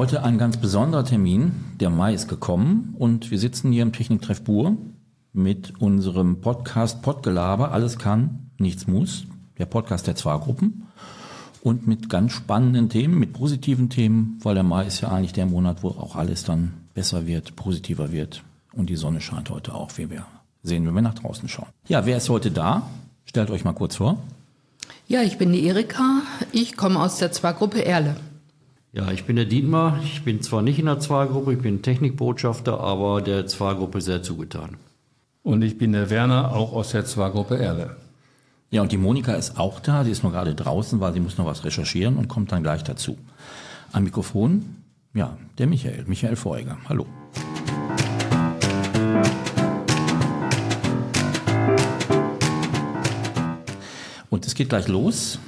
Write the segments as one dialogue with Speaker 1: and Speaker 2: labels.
Speaker 1: Heute ein ganz besonderer Termin. Der Mai ist gekommen und wir sitzen hier im Techniktreff Bur mit unserem Podcast Podgelaber. Alles kann, nichts muss. Der Podcast der Zwei-Gruppen. Und mit ganz spannenden Themen, mit positiven Themen, weil der Mai ist ja eigentlich der Monat, wo auch alles dann besser wird, positiver wird. Und die Sonne scheint heute auch, wie wir sehen, wenn wir nach draußen schauen. Ja, wer ist heute da? Stellt euch mal kurz vor.
Speaker 2: Ja, ich bin die Erika. Ich komme aus der Zwei-Gruppe Erle.
Speaker 3: Ja, ich bin der Dietmar. Ich bin zwar nicht in der Zwei-Gruppe, ich bin Technikbotschafter, aber der Zwei-Gruppe sehr zugetan.
Speaker 4: Und ich bin der Werner, auch aus der Zwei-Gruppe Erle.
Speaker 1: Ja, und die Monika ist auch da. Sie ist nur gerade draußen, weil sie muss noch was recherchieren und kommt dann gleich dazu. Am Mikrofon, ja, der Michael, Michael Feuger. Hallo. Und es geht gleich los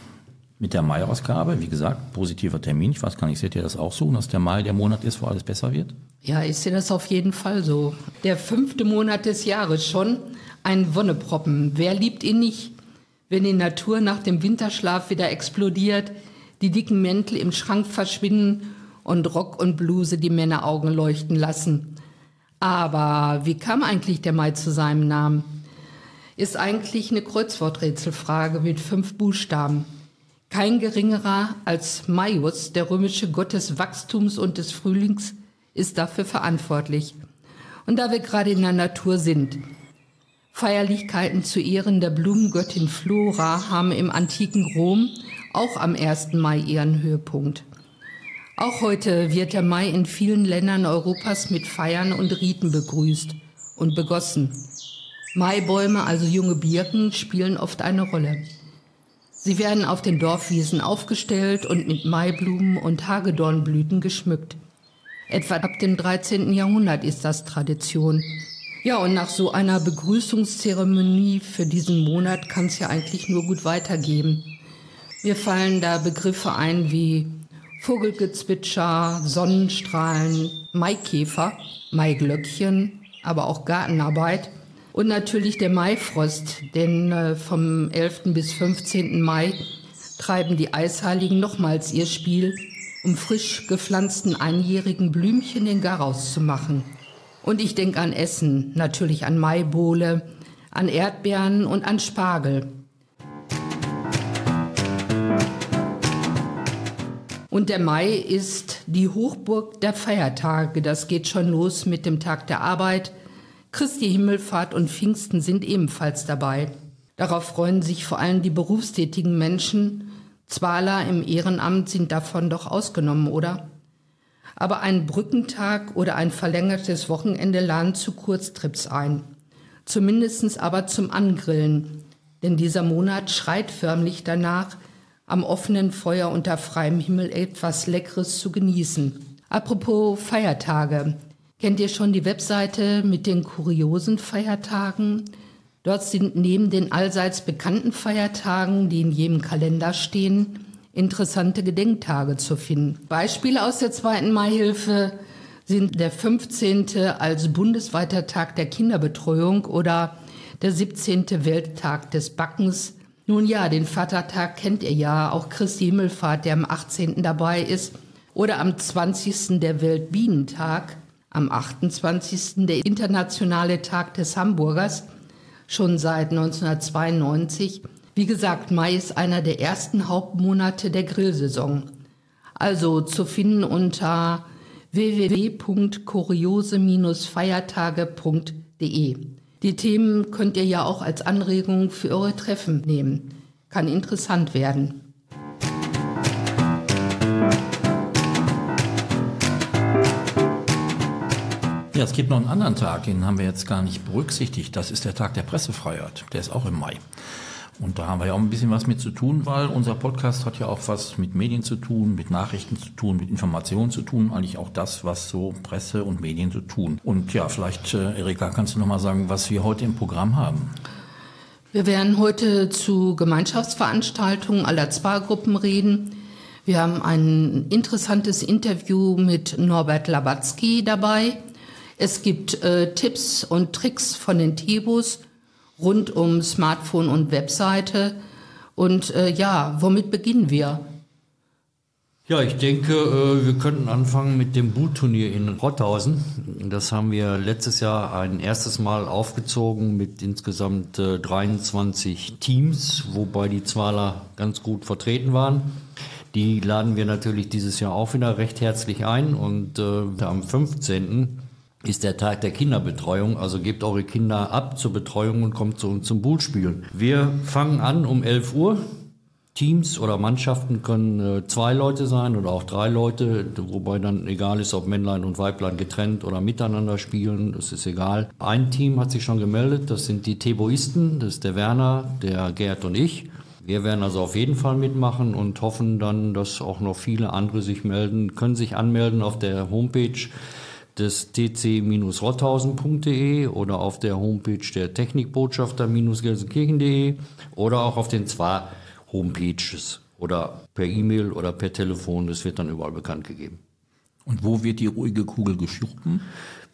Speaker 1: mit der Mai-Ausgabe. Wie gesagt, positiver Termin. Ich weiß gar nicht, seht ihr das auch so, dass der Mai der Monat ist, wo alles besser wird?
Speaker 2: Ja, ich sehe das auf jeden Fall so. Der fünfte Monat des Jahres schon. Ein Wonneproppen. Wer liebt ihn nicht? wenn die Natur nach dem Winterschlaf wieder explodiert, die dicken Mäntel im Schrank verschwinden und Rock und Bluse die Männeraugen leuchten lassen. Aber wie kam eigentlich der Mai zu seinem Namen? Ist eigentlich eine Kreuzworträtselfrage mit fünf Buchstaben. Kein geringerer als Maius, der römische Gott des Wachstums und des Frühlings, ist dafür verantwortlich. Und da wir gerade in der Natur sind, Feierlichkeiten zu Ehren der Blumengöttin Flora haben im antiken Rom auch am 1. Mai ihren Höhepunkt. Auch heute wird der Mai in vielen Ländern Europas mit Feiern und Riten begrüßt und begossen. Maibäume, also junge Birken, spielen oft eine Rolle. Sie werden auf den Dorfwiesen aufgestellt und mit Maiblumen und Hagedornblüten geschmückt. Etwa ab dem 13. Jahrhundert ist das Tradition. Ja, und nach so einer Begrüßungszeremonie für diesen Monat kann es ja eigentlich nur gut weitergehen. Mir fallen da Begriffe ein wie Vogelgezwitscher, Sonnenstrahlen, Maikäfer, Maiglöckchen, aber auch Gartenarbeit und natürlich der Maifrost, denn äh, vom 11. bis 15. Mai treiben die Eisheiligen nochmals ihr Spiel, um frisch gepflanzten einjährigen Blümchen den Garaus zu machen. Und ich denke an Essen, natürlich an Maibohle, an Erdbeeren und an Spargel. Und der Mai ist die Hochburg der Feiertage. Das geht schon los mit dem Tag der Arbeit. Christi Himmelfahrt und Pfingsten sind ebenfalls dabei. Darauf freuen sich vor allem die berufstätigen Menschen. Zwaler im Ehrenamt sind davon doch ausgenommen, oder? aber ein Brückentag oder ein verlängertes Wochenende laden zu Kurztrips ein. Zumindest aber zum Angrillen, denn dieser Monat schreit förmlich danach, am offenen Feuer unter freiem Himmel etwas Leckeres zu genießen. Apropos Feiertage. Kennt ihr schon die Webseite mit den kuriosen Feiertagen? Dort sind neben den allseits bekannten Feiertagen, die in jedem Kalender stehen, interessante Gedenktage zu finden. Beispiele aus der zweiten Maihilfe sind der 15. als bundesweiter Tag der Kinderbetreuung oder der 17. Welttag des Backens. Nun ja, den Vatertag kennt ihr ja, auch Christi Himmelfahrt, der am 18. dabei ist, oder am 20. der Weltbienentag, am 28. der internationale Tag des Hamburgers, schon seit 1992 wie gesagt, Mai ist einer der ersten Hauptmonate der Grillsaison. Also zu finden unter www.kuriose-feiertage.de. Die Themen könnt ihr ja auch als Anregung für eure Treffen nehmen. Kann interessant werden.
Speaker 1: Ja, es gibt noch einen anderen Tag, den haben wir jetzt gar nicht berücksichtigt. Das ist der Tag der Pressefreiheit. Der ist auch im Mai. Und da haben wir ja auch ein bisschen was mit zu tun, weil unser Podcast hat ja auch was mit Medien zu tun, mit Nachrichten zu tun, mit Informationen zu tun, eigentlich auch das, was so Presse und Medien so tun. Und ja, vielleicht, äh, Erika, kannst du noch mal sagen, was wir heute im Programm haben?
Speaker 2: Wir werden heute zu Gemeinschaftsveranstaltungen aller Spa-Gruppen reden. Wir haben ein interessantes Interview mit Norbert Labatzky dabei. Es gibt äh, Tipps und Tricks von den Tebus rund um Smartphone und Webseite. Und äh, ja, womit beginnen wir?
Speaker 3: Ja, ich denke, äh, wir könnten anfangen mit dem Bootturnier in Rotthausen. Das haben wir letztes Jahr ein erstes Mal aufgezogen mit insgesamt 23 äh, Teams, wobei die Zwaler ganz gut vertreten waren. Die laden wir natürlich dieses Jahr auch wieder recht herzlich ein und äh, am 15 ist der Tag der Kinderbetreuung. Also gebt eure Kinder ab zur Betreuung und kommt zu uns zum Bullspielen. Wir fangen an um 11 Uhr. Teams oder Mannschaften können äh, zwei Leute sein oder auch drei Leute, wobei dann egal ist, ob Männlein und Weiblein getrennt oder miteinander spielen, das ist egal. Ein Team hat sich schon gemeldet, das sind die Teboisten, das ist der Werner, der Gerd und ich. Wir werden also auf jeden Fall mitmachen und hoffen dann, dass auch noch viele andere sich melden, können sich anmelden auf der Homepage des tc-rotthausen.de oder auf der Homepage der Technikbotschafter-gelsenkirchen.de oder auch auf den zwei Homepages oder per E-Mail oder per Telefon. Das wird dann überall bekannt gegeben.
Speaker 1: Und wo wird die ruhige Kugel geschoben?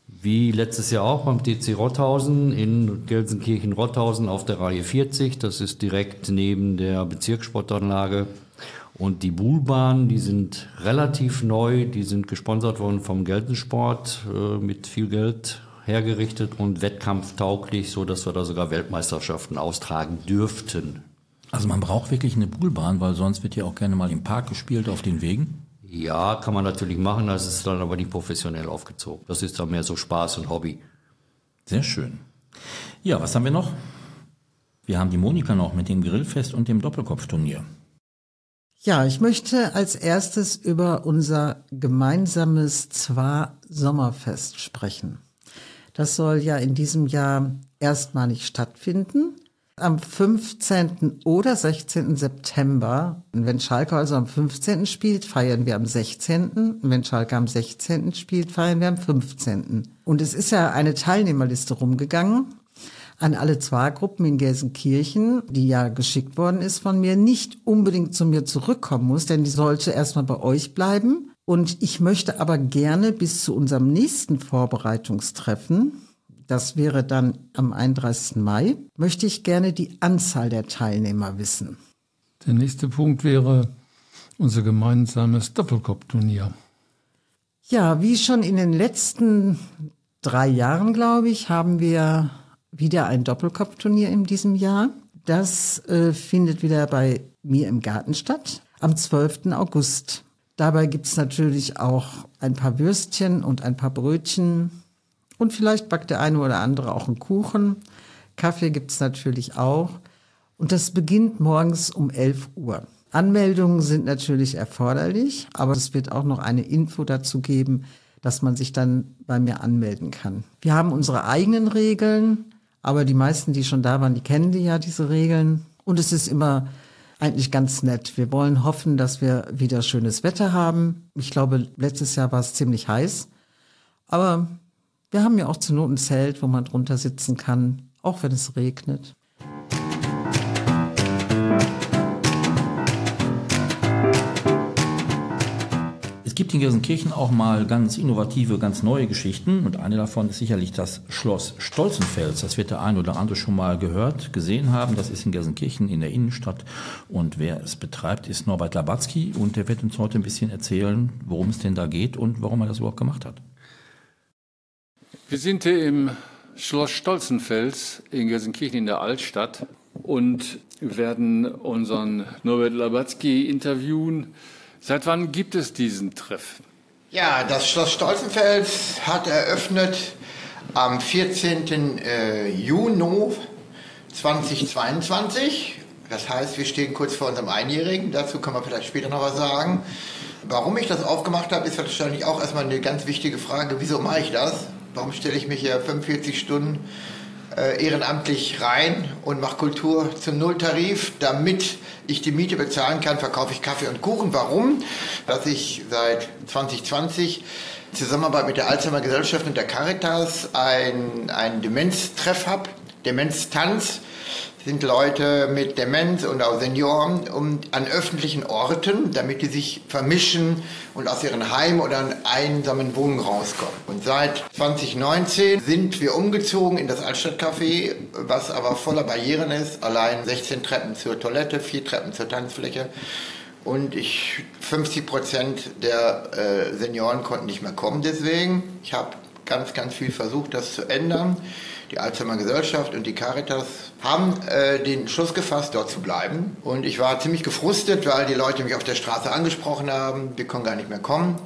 Speaker 3: Wie letztes Jahr auch beim TC Rotthausen in Gelsenkirchen-Rotthausen auf der Reihe 40. Das ist direkt neben der Bezirkssportanlage. Und die Buhlbahnen, die sind relativ neu, die sind gesponsert worden vom Gelsensport äh, mit viel Geld hergerichtet und wettkampftauglich, so dass wir da sogar Weltmeisterschaften austragen dürften.
Speaker 1: Also man braucht wirklich eine Buhlbahn, weil sonst wird ja auch gerne mal im Park gespielt auf den Wegen.
Speaker 3: Ja, kann man natürlich machen, das ist dann aber nicht professionell aufgezogen. Das ist dann mehr so Spaß und Hobby.
Speaker 1: Sehr schön. Ja, was haben wir noch? Wir haben die Monika noch mit dem Grillfest und dem Doppelkopfturnier.
Speaker 5: Ja, ich möchte als erstes über unser gemeinsames Zwar Sommerfest sprechen. Das soll ja in diesem Jahr erstmalig stattfinden. Am 15. oder 16. September, wenn Schalke also am 15. spielt, feiern wir am 16. Und wenn Schalke am 16. spielt, feiern wir am 15. Und es ist ja eine Teilnehmerliste rumgegangen an alle Zwargruppen in Gelsenkirchen, die ja geschickt worden ist von mir, nicht unbedingt zu mir zurückkommen muss, denn die sollte erstmal bei euch bleiben. Und ich möchte aber gerne bis zu unserem nächsten Vorbereitungstreffen, das wäre dann am 31. Mai, möchte ich gerne die Anzahl der Teilnehmer wissen.
Speaker 4: Der nächste Punkt wäre unser gemeinsames Doppelkopfturnier.
Speaker 5: Ja, wie schon in den letzten drei Jahren, glaube ich, haben wir wieder ein Doppelkopfturnier in diesem Jahr. Das äh, findet wieder bei mir im Garten statt am 12. August. Dabei gibt's natürlich auch ein paar Würstchen und ein paar Brötchen und vielleicht backt der eine oder andere auch einen Kuchen. Kaffee gibt's natürlich auch. Und das beginnt morgens um 11 Uhr. Anmeldungen sind natürlich erforderlich, aber es wird auch noch eine Info dazu geben, dass man sich dann bei mir anmelden kann. Wir haben unsere eigenen Regeln. Aber die meisten, die schon da waren, die kennen die ja, diese Regeln. Und es ist immer eigentlich ganz nett. Wir wollen hoffen, dass wir wieder schönes Wetter haben. Ich glaube, letztes Jahr war es ziemlich heiß. Aber wir haben ja auch zur Not ein Zelt, wo man drunter sitzen kann, auch wenn es regnet.
Speaker 1: Gibt in Gelsenkirchen auch mal ganz innovative, ganz neue Geschichten und eine davon ist sicherlich das Schloss Stolzenfels. Das wird der ein oder andere schon mal gehört, gesehen haben. Das ist in Gelsenkirchen in der Innenstadt und wer es betreibt, ist Norbert Labatzky und der wird uns heute ein bisschen erzählen, worum es denn da geht und warum er das überhaupt gemacht hat.
Speaker 6: Wir sind hier im Schloss Stolzenfels in Gelsenkirchen in der Altstadt und werden unseren Norbert Labatzky interviewen Seit wann gibt es diesen Treff?
Speaker 7: Ja, das Schloss Stolzenfels hat eröffnet am 14. Äh, Juni 2022. Das heißt, wir stehen kurz vor unserem Einjährigen. Dazu können wir vielleicht später noch was sagen. Warum ich das aufgemacht habe, ist wahrscheinlich auch erstmal eine ganz wichtige Frage. Wieso mache ich das? Warum stelle ich mich hier 45 Stunden ehrenamtlich rein und mache Kultur zum Nulltarif, damit ich die Miete bezahlen kann, verkaufe ich Kaffee und Kuchen. Warum? Dass ich seit 2020 Zusammenarbeit mit der Alzheimer Gesellschaft und der Caritas ein, ein Demenztreff habe, Demenztanz sind Leute mit Demenz und auch Senioren um, an öffentlichen Orten, damit die sich vermischen und aus ihren Heimen oder einsamen Wohnungen rauskommen. Und seit 2019 sind wir umgezogen in das Altstadtcafé, was aber voller Barrieren ist. Allein 16 Treppen zur Toilette, vier Treppen zur Tanzfläche. Und ich, 50 Prozent der äh, Senioren konnten nicht mehr kommen deswegen. Ich habe ganz, ganz viel versucht, das zu ändern. Die Alzheimer Gesellschaft und die Caritas haben äh, den Schluss gefasst, dort zu bleiben. Und ich war ziemlich gefrustet, weil die Leute mich auf der Straße angesprochen haben, wir können gar nicht mehr kommen.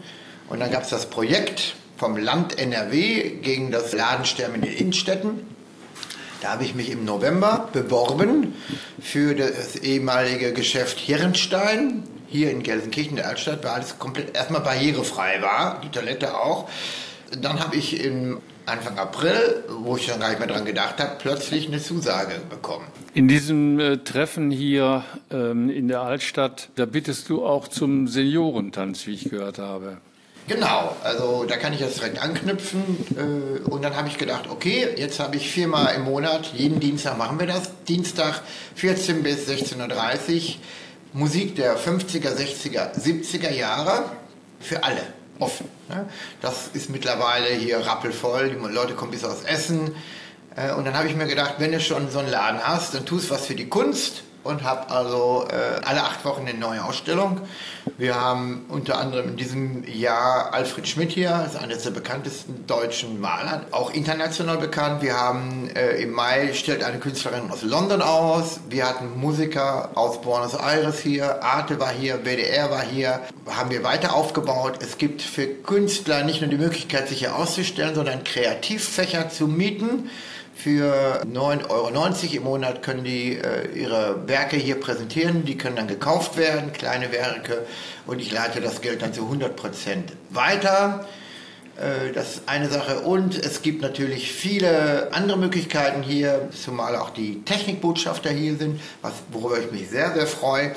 Speaker 7: Und dann gab es das Projekt vom Land NRW gegen das Ladensterben in den Innenstädten. Da habe ich mich im November beworben für das ehemalige Geschäft Hirnstein hier in Gelsenkirchen, der Altstadt, weil alles komplett erstmal barrierefrei war, die Toilette auch. Dann habe ich im Anfang April, wo ich dann gar nicht mehr dran gedacht habe, plötzlich eine Zusage bekommen.
Speaker 6: In diesem äh, Treffen hier ähm, in der Altstadt, da bittest du auch zum Seniorentanz, wie ich gehört habe.
Speaker 7: Genau, also da kann ich jetzt direkt anknüpfen. Äh, und dann habe ich gedacht, okay, jetzt habe ich viermal im Monat, jeden Dienstag machen wir das. Dienstag 14 bis 16.30 Uhr. Musik der 50er, 60er, 70er Jahre für alle offen. Ne? Das ist mittlerweile hier rappelvoll, die Leute kommen bis aus Essen. Äh, und dann habe ich mir gedacht, wenn du schon so einen Laden hast, dann tust was für die Kunst und habe also äh, alle acht Wochen eine neue Ausstellung. Wir haben unter anderem in diesem Jahr Alfred Schmidt hier, ist eines der bekanntesten deutschen Maler, auch international bekannt. Wir haben äh, im Mai stellt eine Künstlerin aus London aus. Wir hatten Musiker aus Buenos Aires hier, Arte war hier, BDR war hier. Haben wir weiter aufgebaut. Es gibt für Künstler nicht nur die Möglichkeit, sich hier auszustellen, sondern Kreativfächer zu mieten. Für 9,90 Euro im Monat können die äh, ihre Werke hier präsentieren. Die können dann gekauft werden, kleine Werke. Und ich leite das Geld dann zu 100 Prozent weiter. Äh, das ist eine Sache. Und es gibt natürlich viele andere Möglichkeiten hier, zumal auch die Technikbotschafter hier sind, was, worüber ich mich sehr, sehr freue,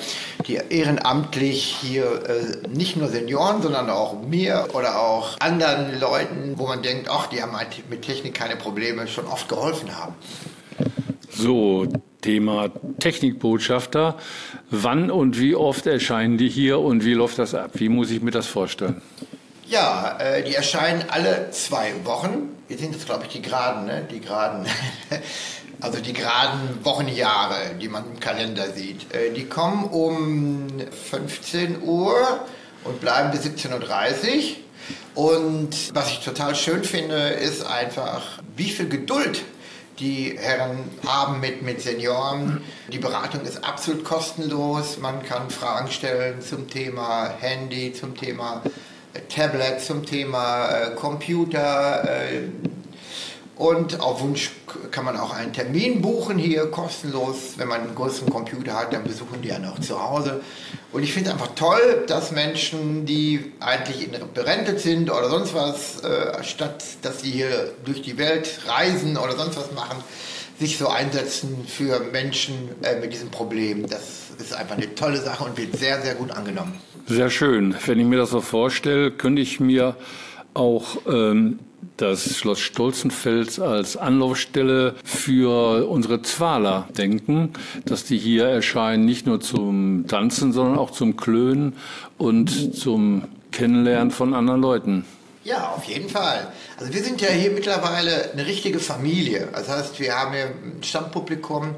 Speaker 7: die ehrenamtlich hier äh, nicht nur Senioren, sondern auch mir oder auch anderen Leuten, wo man denkt, ach, die haben halt mit Technik keine Probleme, schon oft geholfen haben.
Speaker 6: So, Thema Technikbotschafter. Wann und wie oft erscheinen die hier und wie läuft das ab? Wie muss ich mir das vorstellen?
Speaker 7: Ja, äh, die erscheinen alle zwei Wochen. Wir sind jetzt, glaube ich, die geraden, ne? Die geraden, also die geraden Wochenjahre, die man im Kalender sieht. Äh, die kommen um 15 Uhr und bleiben bis 17.30 Uhr. Und was ich total schön finde, ist einfach, wie viel Geduld die Herren haben mit, mit Senioren. Die Beratung ist absolut kostenlos. Man kann Fragen stellen zum Thema Handy, zum Thema Tablet zum Thema äh, Computer. Äh, und auf Wunsch kann man auch einen Termin buchen hier kostenlos. Wenn man einen größeren Computer hat, dann besuchen die ja noch zu Hause. Und ich finde es einfach toll, dass Menschen, die eigentlich berentet sind oder sonst was, äh, statt dass sie hier durch die Welt reisen oder sonst was machen, sich so einsetzen für Menschen mit diesem Problem. Das ist einfach eine tolle Sache und wird sehr, sehr gut angenommen.
Speaker 6: Sehr schön. Wenn ich mir das so vorstelle, könnte ich mir auch ähm, das Schloss Stolzenfels als Anlaufstelle für unsere Zwaler denken, dass die hier erscheinen, nicht nur zum Tanzen, sondern auch zum Klönen und zum Kennenlernen von anderen Leuten.
Speaker 7: Ja, auf jeden Fall. Also wir sind ja hier mittlerweile eine richtige Familie. Das heißt, wir haben hier ein Stammpublikum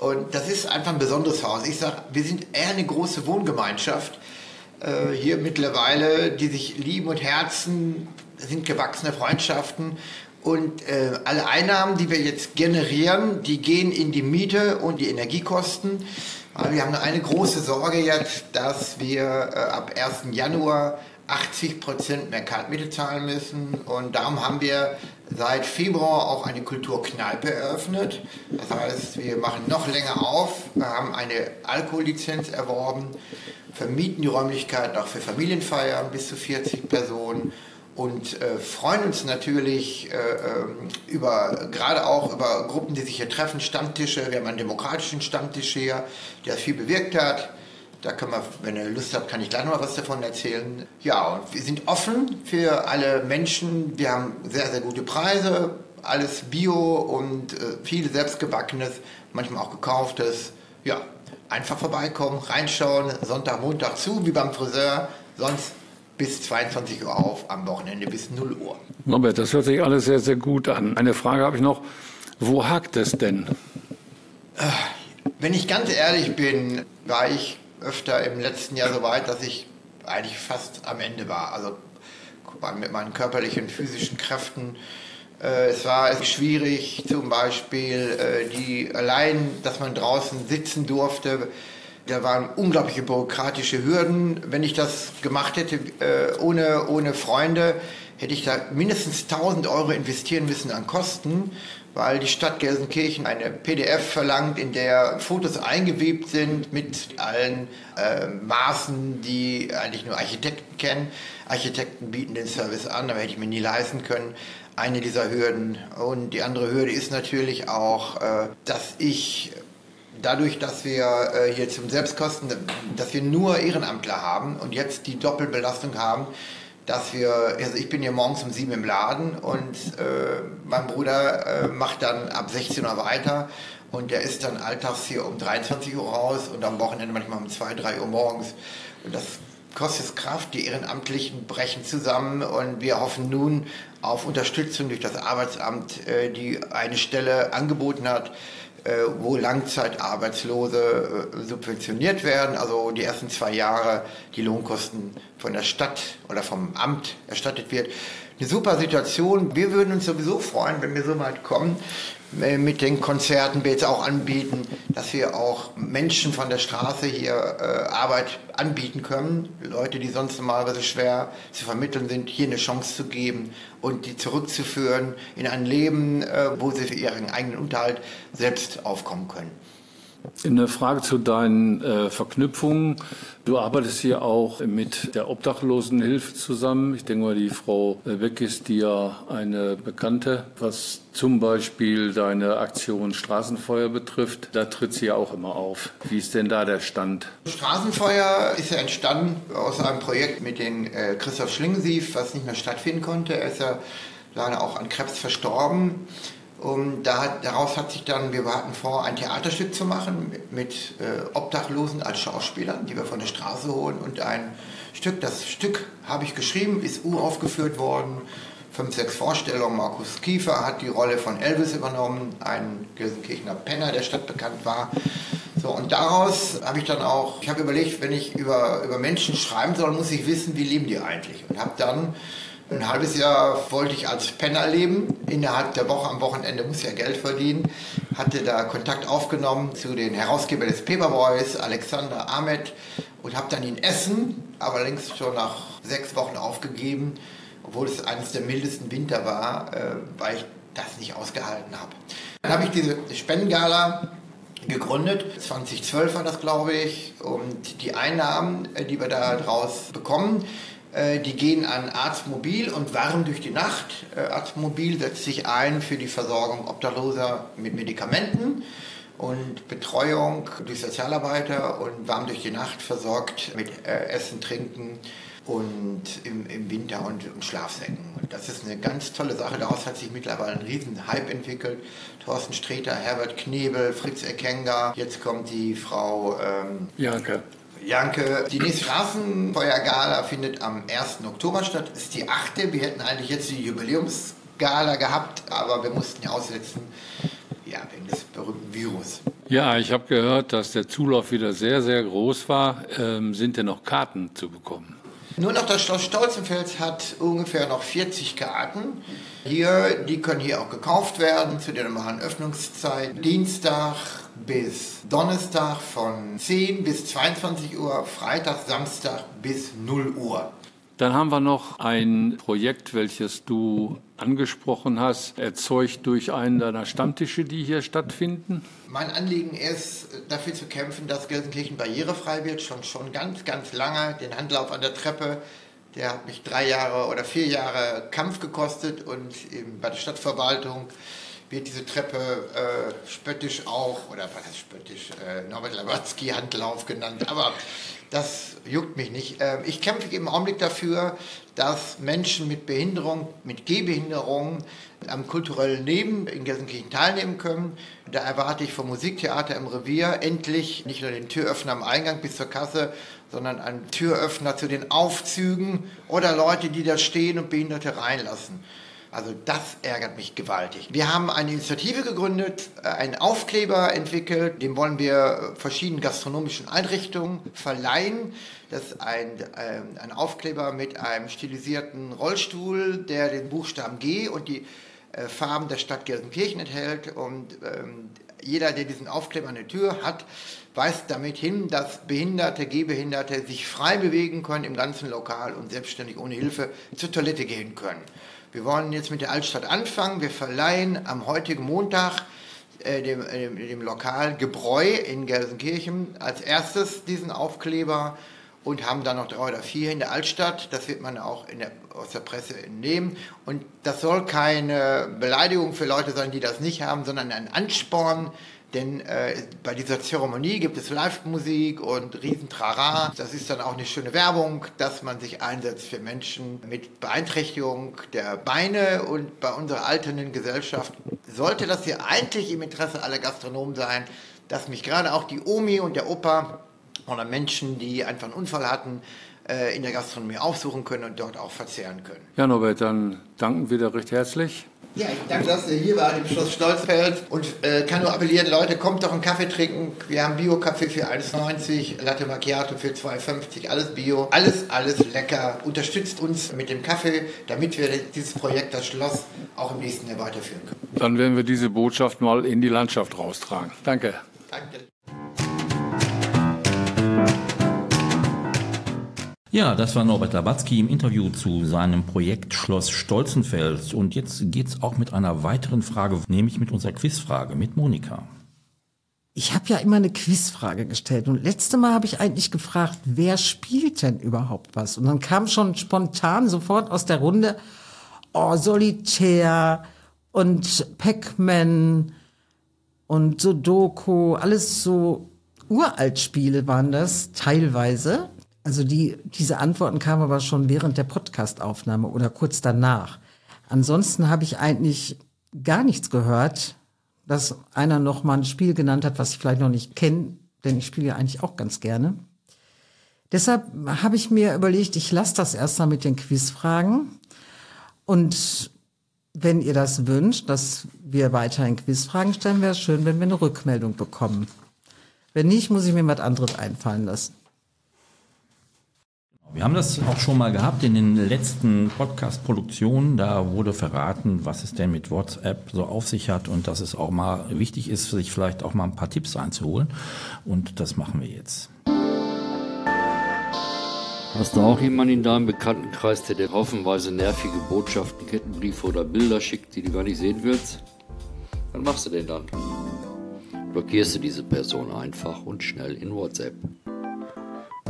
Speaker 7: und das ist einfach ein besonderes Haus. Ich sage, wir sind eher eine große Wohngemeinschaft äh, hier mittlerweile, die sich lieben und herzen, sind gewachsene Freundschaften. Und äh, alle Einnahmen, die wir jetzt generieren, die gehen in die Miete und die Energiekosten. Aber wir haben eine große Sorge jetzt, dass wir äh, ab 1. Januar 80 Prozent mehr Kaltmiete zahlen müssen. Und darum haben wir seit Februar auch eine Kulturkneipe eröffnet. Das heißt, wir machen noch länger auf, wir haben eine Alkohollizenz erworben vermieten die Räumlichkeiten auch für Familienfeiern bis zu 40 Personen und äh, freuen uns natürlich äh, ähm, über gerade auch über Gruppen, die sich hier treffen, Stammtische. Wir haben einen demokratischen Stammtisch hier, der viel bewirkt hat. Da können wir, wenn ihr Lust habt, kann ich gleich noch mal was davon erzählen. Ja, und wir sind offen für alle Menschen. Wir haben sehr, sehr gute Preise, alles Bio und äh, viel selbstgebackenes, manchmal auch gekauftes. Ja, einfach vorbeikommen, reinschauen, Sonntag, Montag zu, wie beim Friseur, sonst bis 22 Uhr auf, am Wochenende bis 0 Uhr.
Speaker 6: Norbert, das hört sich alles sehr, sehr gut an. Eine Frage habe ich noch, wo hakt es denn?
Speaker 7: Wenn ich ganz ehrlich bin, war ich öfter im letzten Jahr so weit, dass ich eigentlich fast am Ende war. Also mit meinen körperlichen, physischen Kräften. Äh, es war schwierig, zum Beispiel äh, die allein, dass man draußen sitzen durfte. Da waren unglaubliche bürokratische Hürden. Wenn ich das gemacht hätte äh, ohne, ohne Freunde, hätte ich da mindestens 1000 Euro investieren müssen an Kosten weil die Stadt Gelsenkirchen eine PDF verlangt, in der Fotos eingewebt sind mit allen äh, Maßen, die eigentlich nur Architekten kennen. Architekten bieten den Service an, aber hätte ich mir nie leisten können. Eine dieser Hürden. Und die andere Hürde ist natürlich auch, äh, dass ich dadurch, dass wir äh, hier zum Selbstkosten, dass wir nur Ehrenamtler haben und jetzt die Doppelbelastung haben, dass wir, also ich bin hier morgens um sieben im Laden und äh, mein Bruder äh, macht dann ab 16 Uhr weiter und der ist dann alltags hier um 23 Uhr raus und am Wochenende manchmal um 2, 3 Uhr morgens. Und das kostet Kraft, die Ehrenamtlichen brechen zusammen und wir hoffen nun auf Unterstützung durch das Arbeitsamt, äh, die eine Stelle angeboten hat, wo Langzeitarbeitslose äh, subventioniert werden, also die ersten zwei Jahre die Lohnkosten von der Stadt oder vom Amt erstattet wird. Eine super Situation. Wir würden uns sowieso freuen, wenn wir so weit kommen, äh, mit den Konzerten wir jetzt auch anbieten, dass wir auch Menschen von der Straße hier äh, Arbeit anbieten können. Leute, die sonst normalerweise schwer zu vermitteln sind, hier eine Chance zu geben und die zurückzuführen in ein Leben, äh, wo sie für ihren eigenen Unterhalt selbst aufkommen können.
Speaker 6: Eine Frage zu deinen äh, Verknüpfungen. Du arbeitest hier auch mit der Obdachlosenhilfe zusammen. Ich denke mal, die Frau Beck ist dir eine Bekannte, was zum Beispiel deine Aktion Straßenfeuer betrifft. Da tritt sie ja auch immer auf. Wie ist denn da der Stand?
Speaker 7: Straßenfeuer ist ja entstanden aus einem Projekt mit den äh, Christoph Schlingensief, was nicht mehr stattfinden konnte. Er ist ja leider auch an Krebs verstorben. Und da, daraus hat sich dann, wir hatten vor, ein Theaterstück zu machen mit, mit äh, Obdachlosen als Schauspielern, die wir von der Straße holen. Und ein Stück, das Stück habe ich geschrieben, ist uraufgeführt worden. Fünf, sechs Vorstellungen. Markus Kiefer hat die Rolle von Elvis übernommen, ein Gelsenkirchener Penner, der stadtbekannt war. So, und daraus habe ich dann auch, ich habe überlegt, wenn ich über, über Menschen schreiben soll, muss ich wissen, wie leben die eigentlich. Und habe dann ein halbes Jahr wollte ich als Penner leben. Innerhalb der Woche, am Wochenende muss ich ja Geld verdienen. Hatte da Kontakt aufgenommen zu den Herausgebern des Paperboys, Alexander Ahmed, und habe dann in Essen, aber längst schon nach sechs Wochen aufgegeben, obwohl es eines der mildesten Winter war, äh, weil ich das nicht ausgehalten habe. Dann habe ich diese Spendengala gegründet. 2012 war das, glaube ich. Und die Einnahmen, äh, die wir da draus bekommen, die gehen an Arztmobil und Warm durch die Nacht. Äh, Arztmobil setzt sich ein für die Versorgung Obdachloser mit Medikamenten und Betreuung durch Sozialarbeiter und Warm durch die Nacht versorgt mit äh, Essen, Trinken und im, im Winter und, und Schlafsäcken. Das ist eine ganz tolle Sache. Daraus hat sich mittlerweile ein riesen Hype entwickelt. Thorsten Streter, Herbert Knebel, Fritz Ekenga. Jetzt kommt die Frau ähm,
Speaker 6: Janke.
Speaker 7: Janke, die nächste Straßenfeuergala findet am 1. Oktober statt. Ist die achte. Wir hätten eigentlich jetzt die Jubiläumsgala gehabt, aber wir mussten ja aussetzen, ja, wegen des berühmten Virus.
Speaker 6: Ja, ich habe gehört, dass der Zulauf wieder sehr, sehr groß war. Ähm, sind denn noch Karten zu bekommen?
Speaker 7: Nur noch das Schloss Stolzenfels hat ungefähr noch 40 Karten. Hier, die können hier auch gekauft werden zu der normalen Öffnungszeit. Dienstag bis Donnerstag von 10 bis 22 Uhr, Freitag, Samstag bis 0 Uhr.
Speaker 6: Dann haben wir noch ein Projekt, welches du angesprochen hast, erzeugt durch einen deiner Stammtische, die hier stattfinden.
Speaker 7: Mein Anliegen ist, dafür zu kämpfen, dass Gelsenkirchen barrierefrei wird, schon, schon ganz, ganz lange. Den Handlauf an der Treppe, der hat mich drei Jahre oder vier Jahre Kampf gekostet und bei der Stadtverwaltung wird diese Treppe äh, spöttisch auch, oder was heißt spöttisch, äh, Norbert Lawatzki Handlauf genannt, aber das juckt mich nicht. Äh, ich kämpfe im Augenblick dafür, dass Menschen mit Behinderung, mit Gehbehinderung am kulturellen Leben in Gelsenkirchen teilnehmen können. Da erwarte ich vom Musiktheater im Revier endlich nicht nur den Türöffner am Eingang bis zur Kasse, sondern einen Türöffner zu den Aufzügen oder Leute, die da stehen und Behinderte reinlassen. Also das ärgert mich gewaltig. Wir haben eine Initiative gegründet, äh, einen Aufkleber entwickelt, den wollen wir verschiedenen gastronomischen Einrichtungen verleihen. Das ist ein, äh, ein Aufkleber mit einem stilisierten Rollstuhl, der den Buchstaben G und die äh, Farben der Stadt Gelsenkirchen enthält. Und ähm, jeder, der diesen Aufkleber an der Tür hat, weist damit hin, dass Behinderte, Gehbehinderte sich frei bewegen können im ganzen Lokal und selbstständig ohne Hilfe zur Toilette gehen können. Wir wollen jetzt mit der Altstadt anfangen. Wir verleihen am heutigen Montag äh, dem, äh, dem Lokal Gebräu in Gelsenkirchen als erstes diesen Aufkleber und haben dann noch drei oder vier in der Altstadt. Das wird man auch der, aus der Presse entnehmen. Und das soll keine Beleidigung für Leute sein, die das nicht haben, sondern ein Ansporn, denn äh, bei dieser Zeremonie gibt es Live-Musik und Riesentrara. Das ist dann auch eine schöne Werbung, dass man sich einsetzt für Menschen mit Beeinträchtigung der Beine. Und bei unserer alternden Gesellschaft sollte das hier eigentlich im Interesse aller Gastronomen sein, dass mich gerade auch die Omi und der Opa oder Menschen, die einfach einen Unfall hatten, äh, in der Gastronomie aufsuchen können und dort auch verzehren können.
Speaker 6: Ja, Norbert, dann danken wir dir recht herzlich.
Speaker 7: Ja, ich danke, dass ihr hier wart im Schloss Stolzfeld und äh, kann nur appellieren, Leute, kommt doch einen Kaffee trinken. Wir haben Bio-Kaffee für 1,90, Latte Macchiato für 2,50, alles Bio, alles, alles lecker. Unterstützt uns mit dem Kaffee, damit wir dieses Projekt, das Schloss, auch im nächsten Jahr weiterführen können.
Speaker 6: Dann werden wir diese Botschaft mal in die Landschaft raustragen. Danke.
Speaker 7: Danke.
Speaker 1: Ja, das war Norbert Labatzky im Interview zu seinem Projekt Schloss Stolzenfels. Und jetzt geht's auch mit einer weiteren Frage, nämlich mit unserer Quizfrage mit Monika.
Speaker 5: Ich habe ja immer eine Quizfrage gestellt und letzte Mal habe ich eigentlich gefragt, wer spielt denn überhaupt was? Und dann kam schon spontan sofort aus der Runde, oh, Solitär und Pac-Man und Sudoku, alles so Uraltspiele waren das teilweise. Also die, diese Antworten kamen aber schon während der Podcastaufnahme oder kurz danach. Ansonsten habe ich eigentlich gar nichts gehört, dass einer noch mal ein Spiel genannt hat, was ich vielleicht noch nicht kenne, denn ich spiele ja eigentlich auch ganz gerne. Deshalb habe ich mir überlegt, ich lasse das erstmal mit den Quizfragen. Und wenn ihr das wünscht, dass wir weiterhin Quizfragen stellen, wäre es schön, wenn wir eine Rückmeldung bekommen. Wenn nicht, muss ich mir was anderes einfallen lassen.
Speaker 1: Wir haben das auch schon mal gehabt in den letzten Podcast-Produktionen. Da wurde verraten, was es denn mit WhatsApp so auf sich hat und dass es auch mal wichtig ist, sich vielleicht auch mal ein paar Tipps einzuholen. Und das machen wir jetzt.
Speaker 3: Hast du auch jemanden in deinem Bekanntenkreis, der dir haufenweise nervige Botschaften, Kettenbriefe oder Bilder schickt, die du gar nicht sehen willst? Was machst du denn dann? Blockierst du diese Person einfach und schnell in WhatsApp.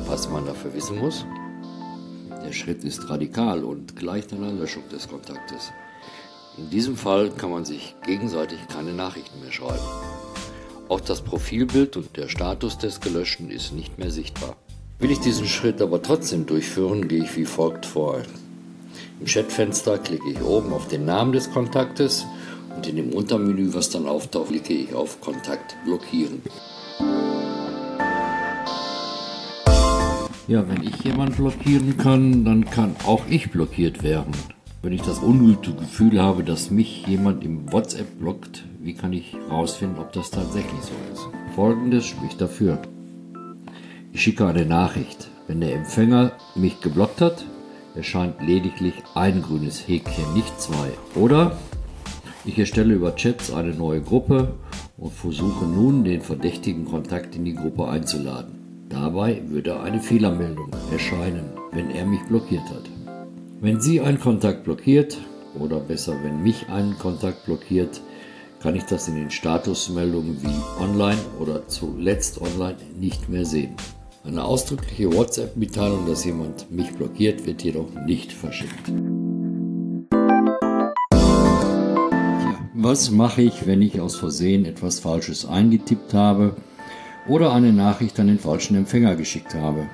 Speaker 3: Was man dafür wissen muss? Der Schritt ist radikal und gleicht einer Löschung des Kontaktes. In diesem Fall kann man sich gegenseitig keine Nachrichten mehr schreiben. Auch das Profilbild und der Status des Gelöschten ist nicht mehr sichtbar. Will ich diesen Schritt aber trotzdem durchführen, gehe ich wie folgt vor. Im Chatfenster klicke ich oben auf den Namen des Kontaktes und in dem Untermenü, was dann auftaucht, klicke ich auf Kontakt blockieren. Ja, wenn ich jemanden blockieren kann, dann kann auch ich blockiert werden. Wenn ich das ungute Gefühl habe, dass mich jemand im WhatsApp blockt, wie kann ich herausfinden, ob das tatsächlich so ist? Folgendes spricht dafür. Ich schicke eine Nachricht. Wenn der Empfänger mich geblockt hat, erscheint lediglich ein grünes Häkchen, nicht zwei. Oder ich erstelle über Chats eine neue Gruppe und versuche nun den verdächtigen Kontakt in die Gruppe einzuladen. Dabei würde eine Fehlermeldung erscheinen, wenn er mich blockiert hat. Wenn Sie einen Kontakt blockiert, oder besser, wenn mich einen Kontakt blockiert, kann ich das in den Statusmeldungen wie online oder zuletzt online nicht mehr sehen. Eine ausdrückliche WhatsApp-Mitteilung, dass jemand mich blockiert, wird jedoch nicht verschickt. Was mache ich, wenn ich aus Versehen etwas Falsches eingetippt habe oder eine Nachricht an den falschen Empfänger geschickt habe.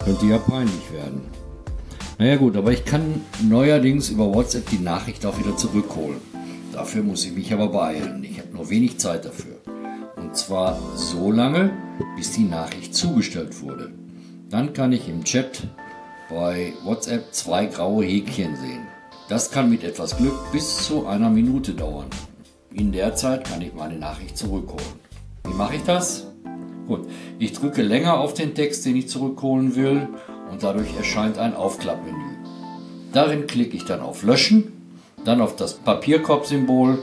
Speaker 3: Könnte ja peinlich werden. Naja gut, aber ich kann neuerdings über WhatsApp die Nachricht auch wieder zurückholen. Dafür muss ich mich aber beeilen. Ich habe nur wenig Zeit dafür. Und zwar so lange, bis die Nachricht zugestellt wurde. Dann kann ich im Chat bei WhatsApp zwei graue Häkchen sehen. Das kann mit etwas Glück bis zu einer Minute dauern. In der Zeit kann ich meine Nachricht zurückholen. Wie mache ich das? Gut, ich drücke länger auf den Text, den ich zurückholen will und dadurch erscheint ein Aufklappmenü. Darin klicke ich dann auf Löschen, dann auf das Papierkorb-Symbol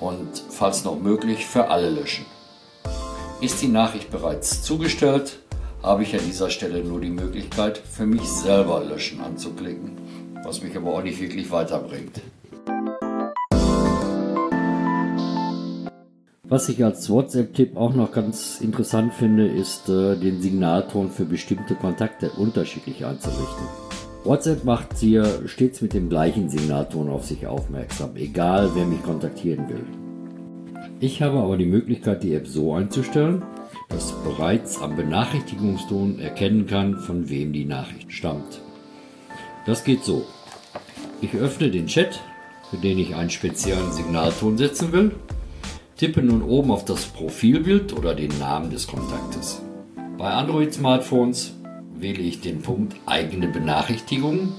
Speaker 3: und falls noch möglich für alle löschen. Ist die Nachricht bereits zugestellt, habe ich an dieser Stelle nur die Möglichkeit, für mich selber Löschen anzuklicken, was mich aber auch nicht wirklich weiterbringt. Was ich als WhatsApp-Tipp auch noch ganz interessant finde, ist äh, den Signalton für bestimmte Kontakte unterschiedlich einzurichten. WhatsApp macht hier stets mit dem gleichen Signalton auf sich aufmerksam, egal wer mich kontaktieren will. Ich habe aber die Möglichkeit, die App so einzustellen, das bereits am Benachrichtigungston erkennen kann, von wem die Nachricht stammt. Das geht so. Ich öffne den Chat, für den ich einen speziellen Signalton setzen will, tippe nun oben auf das Profilbild oder den Namen des Kontaktes. Bei Android-Smartphones wähle ich den Punkt eigene Benachrichtigungen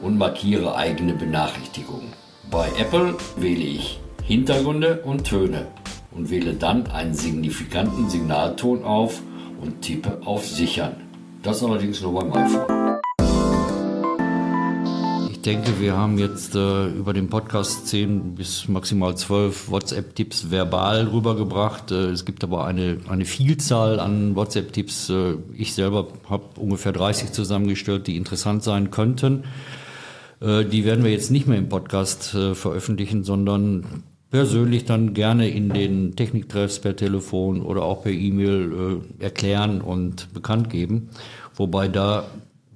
Speaker 3: und markiere eigene Benachrichtigungen. Bei Apple wähle ich Hintergründe und Töne und wähle dann einen signifikanten Signalton auf und tippe auf Sichern. Das allerdings nur beim iPhone. Ich denke, wir haben jetzt äh, über den Podcast 10 bis maximal 12 WhatsApp-Tipps verbal rübergebracht. Äh, es gibt aber eine, eine Vielzahl an WhatsApp-Tipps. Äh, ich selber habe ungefähr 30 zusammengestellt, die interessant sein könnten. Äh, die werden wir jetzt nicht mehr im Podcast äh, veröffentlichen, sondern persönlich dann gerne in den Techniktreffs per Telefon oder auch per E-Mail äh, erklären und bekannt geben. Wobei da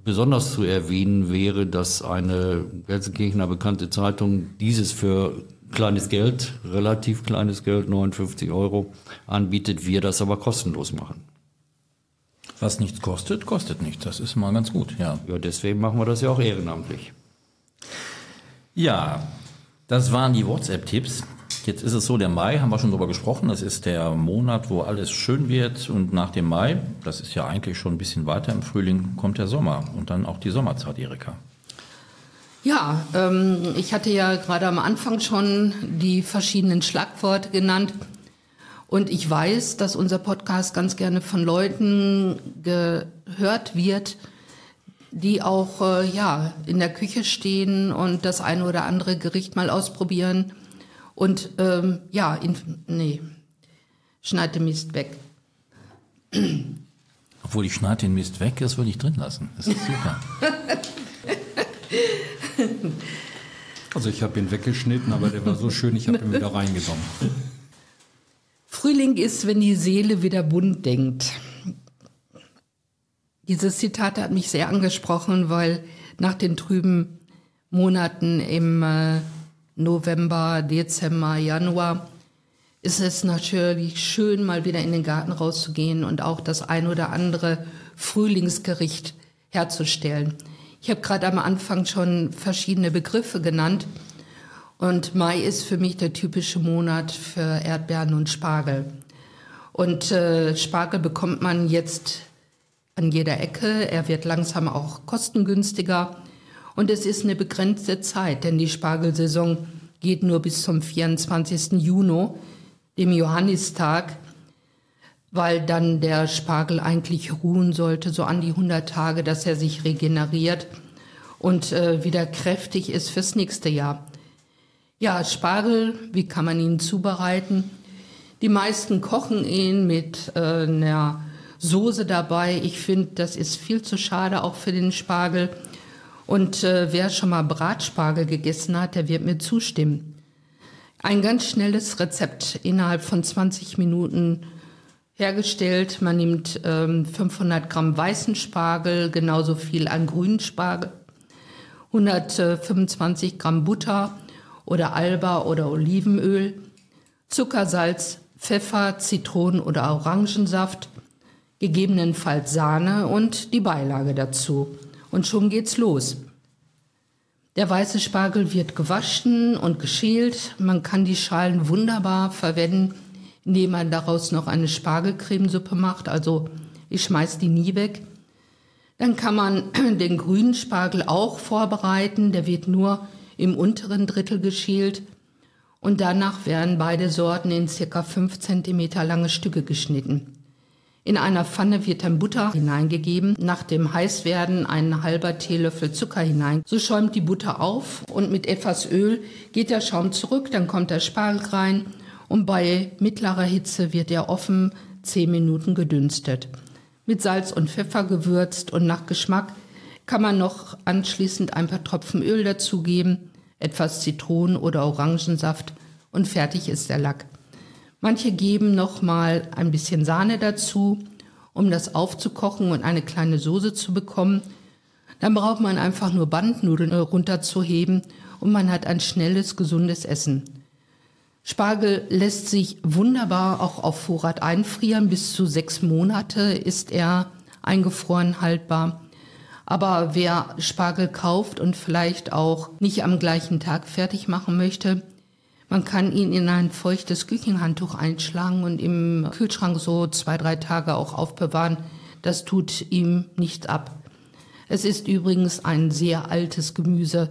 Speaker 3: besonders zu erwähnen wäre, dass eine Gelsenkirchener bekannte Zeitung dieses für kleines Geld, relativ kleines Geld, 59 Euro anbietet, wir das aber kostenlos machen.
Speaker 1: Was nichts kostet, kostet nichts. Das ist mal ganz gut, ja.
Speaker 3: Ja, deswegen machen wir das ja auch ehrenamtlich.
Speaker 1: Ja, das waren die WhatsApp-Tipps. Jetzt ist es so, der Mai, haben wir schon drüber gesprochen, das ist der Monat, wo alles schön wird und nach dem Mai, das ist ja eigentlich schon ein bisschen weiter im Frühling, kommt der Sommer und dann auch die Sommerzeit, Erika.
Speaker 2: Ja, ähm, ich hatte ja gerade am Anfang schon die verschiedenen Schlagworte genannt. Und ich weiß, dass unser Podcast ganz gerne von Leuten gehört wird, die auch äh, ja, in der Küche stehen und das eine oder andere Gericht mal ausprobieren. Und ähm, ja, in, nee, schneid den Mist weg.
Speaker 1: Obwohl ich schneide den Mist weg, das würde ich drin lassen. Das ist super.
Speaker 4: Also ich habe ihn weggeschnitten, aber der war so schön, ich habe ihn wieder reingenommen.
Speaker 2: Frühling ist, wenn die Seele wieder bunt denkt. Dieses Zitat hat mich sehr angesprochen, weil nach den trüben Monaten im äh, November, Dezember, Januar ist es natürlich schön, mal wieder in den Garten rauszugehen und auch das ein oder andere Frühlingsgericht herzustellen. Ich habe gerade am Anfang schon verschiedene Begriffe genannt. Und Mai ist für mich der typische Monat für Erdbeeren und Spargel. Und äh, Spargel bekommt man jetzt an jeder Ecke. Er wird langsam auch kostengünstiger. Und es ist eine begrenzte Zeit, denn die Spargelsaison geht nur bis zum 24. Juni, dem Johannistag, weil dann der Spargel eigentlich ruhen sollte, so an die 100 Tage, dass er sich regeneriert und äh, wieder kräftig ist fürs nächste Jahr. Ja, Spargel, wie kann man ihn zubereiten? Die meisten kochen ihn mit äh, einer Soße dabei. Ich finde, das ist viel zu schade auch für den Spargel. Und äh, wer schon mal Bratspargel gegessen hat, der wird mir zustimmen. Ein ganz schnelles Rezept innerhalb von 20 Minuten hergestellt. Man nimmt ähm, 500 Gramm weißen Spargel, genauso viel an grünen Spargel, 125 Gramm Butter oder Alba oder Olivenöl, Zucker, Salz, Pfeffer, Zitronen- oder Orangensaft, gegebenenfalls Sahne und die Beilage dazu und schon geht's los. Der weiße Spargel wird gewaschen und geschält. Man kann die Schalen wunderbar verwenden, indem man daraus noch eine Spargelcremesuppe macht. Also ich schmeiß die nie weg. Dann kann man den grünen Spargel auch vorbereiten. Der wird nur im unteren Drittel geschält und danach werden beide Sorten in circa 5 cm lange Stücke geschnitten. In einer Pfanne wird dann Butter hineingegeben, nach dem Heißwerden ein halber Teelöffel Zucker hinein. So schäumt die Butter auf und mit etwas Öl geht der Schaum zurück, dann kommt der Spargel rein und bei mittlerer Hitze wird er offen 10 Minuten gedünstet. Mit Salz und Pfeffer gewürzt und nach Geschmack kann man noch anschließend ein paar Tropfen Öl dazugeben, etwas Zitronen- oder Orangensaft und fertig ist der Lack. Manche geben noch mal ein bisschen Sahne dazu, um das aufzukochen und eine kleine Soße zu bekommen. Dann braucht man einfach nur Bandnudeln runterzuheben und man hat ein schnelles, gesundes Essen. Spargel lässt sich wunderbar auch auf Vorrat einfrieren. Bis zu sechs Monate ist er eingefroren haltbar. Aber wer Spargel kauft und vielleicht auch nicht am gleichen Tag fertig machen möchte, man kann ihn in ein feuchtes Küchenhandtuch einschlagen und im Kühlschrank so zwei, drei Tage auch aufbewahren. Das tut ihm nichts ab. Es ist übrigens ein sehr altes Gemüse.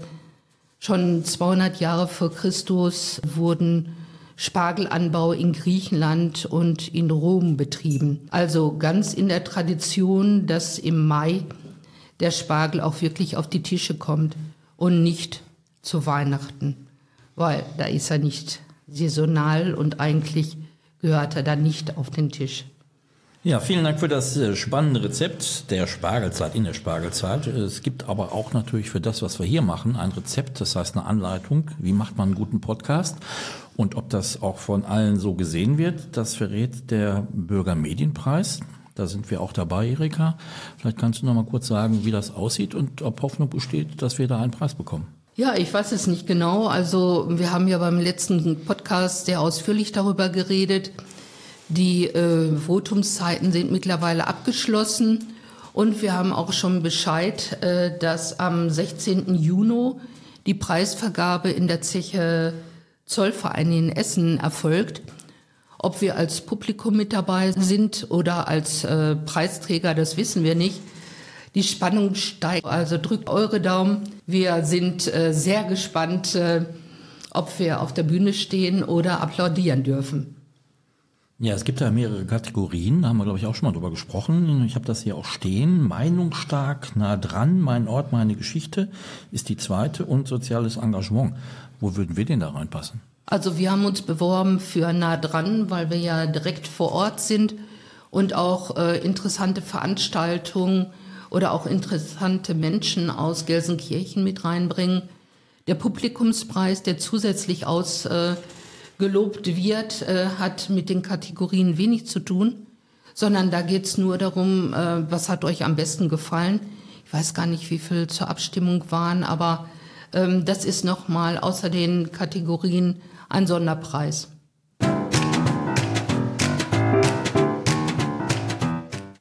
Speaker 2: Schon 200 Jahre vor Christus wurden Spargelanbau in Griechenland und in Rom betrieben. Also ganz in der Tradition, dass im Mai der Spargel auch wirklich auf die Tische kommt und nicht zu Weihnachten weil da ist er nicht saisonal und eigentlich gehört er dann nicht auf den Tisch.
Speaker 1: Ja, vielen Dank für das äh, spannende Rezept der Spargelzeit in der Spargelzeit. Es gibt aber auch natürlich für das, was wir hier machen, ein Rezept, das heißt eine Anleitung, wie macht man einen guten Podcast. Und ob das auch von allen so gesehen wird, das verrät der Bürgermedienpreis. Da sind wir auch dabei, Erika. Vielleicht kannst du noch mal kurz sagen, wie das aussieht und ob Hoffnung besteht, dass wir da einen Preis bekommen.
Speaker 2: Ja, ich weiß es nicht genau. Also wir haben ja beim letzten Podcast sehr ausführlich darüber geredet. Die äh, Votumszeiten sind mittlerweile abgeschlossen und wir haben auch schon Bescheid, äh, dass am 16. Juni die Preisvergabe in der Zeche Zollverein in Essen erfolgt. Ob wir als Publikum mit dabei sind oder als äh, Preisträger, das wissen wir nicht. Die Spannung steigt, also drückt eure Daumen. Wir sind äh, sehr gespannt, äh, ob wir auf der Bühne stehen oder applaudieren dürfen.
Speaker 1: Ja, es gibt ja mehrere Kategorien, da haben wir, glaube ich, auch schon mal drüber gesprochen. Ich habe das hier auch stehen. Meinungsstark, nah dran, mein Ort, meine Geschichte ist die zweite und soziales Engagement. Wo würden wir denn da reinpassen?
Speaker 2: Also wir haben uns beworben für nah dran, weil wir ja direkt vor Ort sind und auch äh, interessante Veranstaltungen oder auch interessante Menschen aus Gelsenkirchen mit reinbringen. Der Publikumspreis, der zusätzlich ausgelobt äh, wird, äh, hat mit den Kategorien wenig zu tun, sondern da geht es nur darum, äh, was hat euch am besten gefallen. Ich weiß gar nicht, wie viel zur Abstimmung waren, aber ähm, das ist nochmal außer den Kategorien ein Sonderpreis.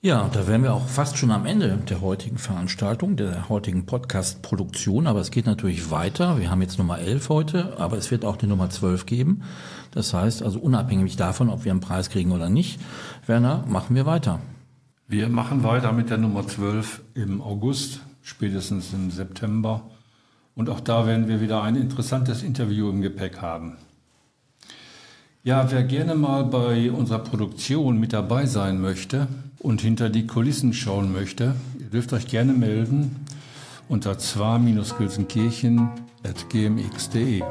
Speaker 1: Ja, da wären wir auch fast schon am Ende der heutigen Veranstaltung, der heutigen Podcast-Produktion. Aber es geht natürlich weiter. Wir haben jetzt Nummer 11 heute, aber es wird auch die Nummer 12 geben. Das heißt also unabhängig davon, ob wir einen Preis kriegen oder nicht, Werner, machen wir weiter.
Speaker 4: Wir machen weiter mit der Nummer 12 im August, spätestens im September. Und auch da werden wir wieder ein interessantes Interview im Gepäck haben. Ja, wer gerne mal bei unserer Produktion mit dabei sein möchte, und hinter die Kulissen schauen möchte, ihr dürft euch gerne melden unter zwar-gilsenkirchen.gmx.de.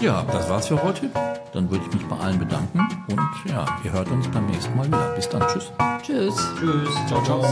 Speaker 1: Ja, das war's für heute. Dann würde ich mich bei allen bedanken und ja, ihr hört uns beim nächsten Mal wieder. Bis dann. Tschüss.
Speaker 2: Tschüss.
Speaker 4: Tschüss. Ciao, ciao.